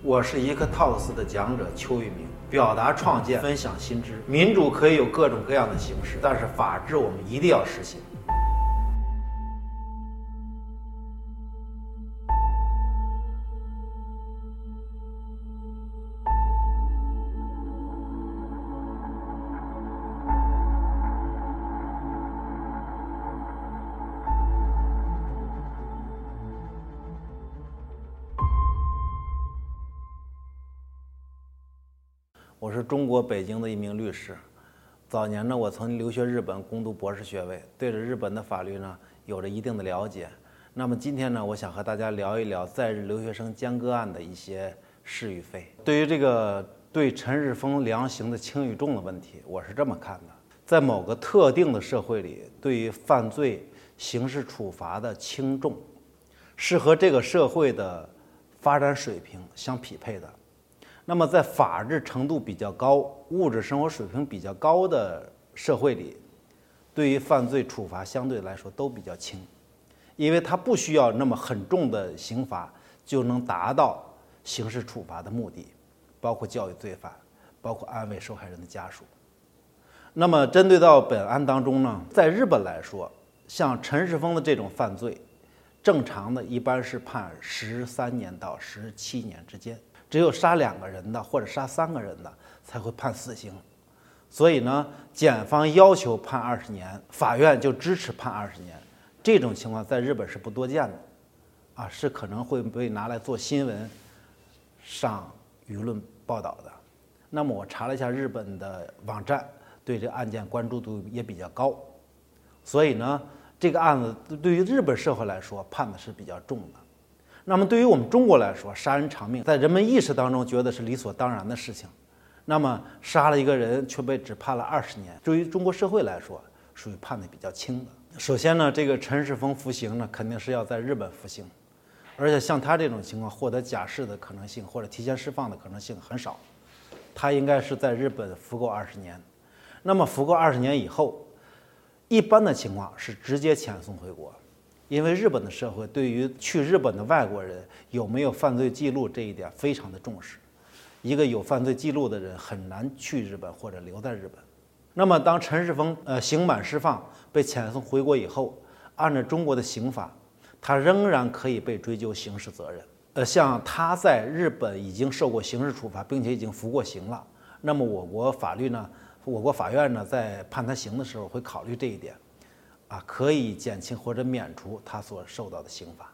我是一个 Talks 的讲者邱玉明，表达创建，分享新知。民主可以有各种各样的形式，但是法治我们一定要实行。我是中国北京的一名律师，早年呢，我曾留学日本攻读博士学位，对着日本的法律呢有着一定的了解。那么今天呢，我想和大家聊一聊在日留学生间割案的一些是与非。对于这个对陈日峰量刑的轻与重的问题，我是这么看的：在某个特定的社会里，对于犯罪刑事处罚的轻重，是和这个社会的发展水平相匹配的。那么，在法治程度比较高、物质生活水平比较高的社会里，对于犯罪处罚相对来说都比较轻，因为它不需要那么很重的刑罚就能达到刑事处罚的目的，包括教育罪犯，包括安慰受害人的家属。那么，针对到本案当中呢，在日本来说，像陈世峰的这种犯罪，正常的一般是判十三年到十七年之间。只有杀两个人的或者杀三个人的才会判死刑，所以呢，检方要求判二十年，法院就支持判二十年。这种情况在日本是不多见的，啊，是可能会被拿来做新闻，上舆论报道的。那么我查了一下日本的网站，对这个案件关注度也比较高，所以呢，这个案子对于日本社会来说判的是比较重的。那么对于我们中国来说，杀人偿命在人们意识当中觉得是理所当然的事情。那么杀了一个人却被只判了二十年，对于中国社会来说，属于判的比较轻的。首先呢，这个陈世峰服刑呢，肯定是要在日本服刑，而且像他这种情况，获得假释的可能性或者提前释放的可能性很少。他应该是在日本服够二十年。那么服够二十年以后，一般的情况是直接遣送回国。因为日本的社会对于去日本的外国人有没有犯罪记录这一点非常的重视，一个有犯罪记录的人很难去日本或者留在日本。那么，当陈世峰呃刑满释放被遣送回国以后，按照中国的刑法，他仍然可以被追究刑事责任。呃，像他在日本已经受过刑事处罚，并且已经服过刑了，那么我国法律呢，我国法院呢在判他刑的时候会考虑这一点。啊，可以减轻或者免除他所受到的刑罚。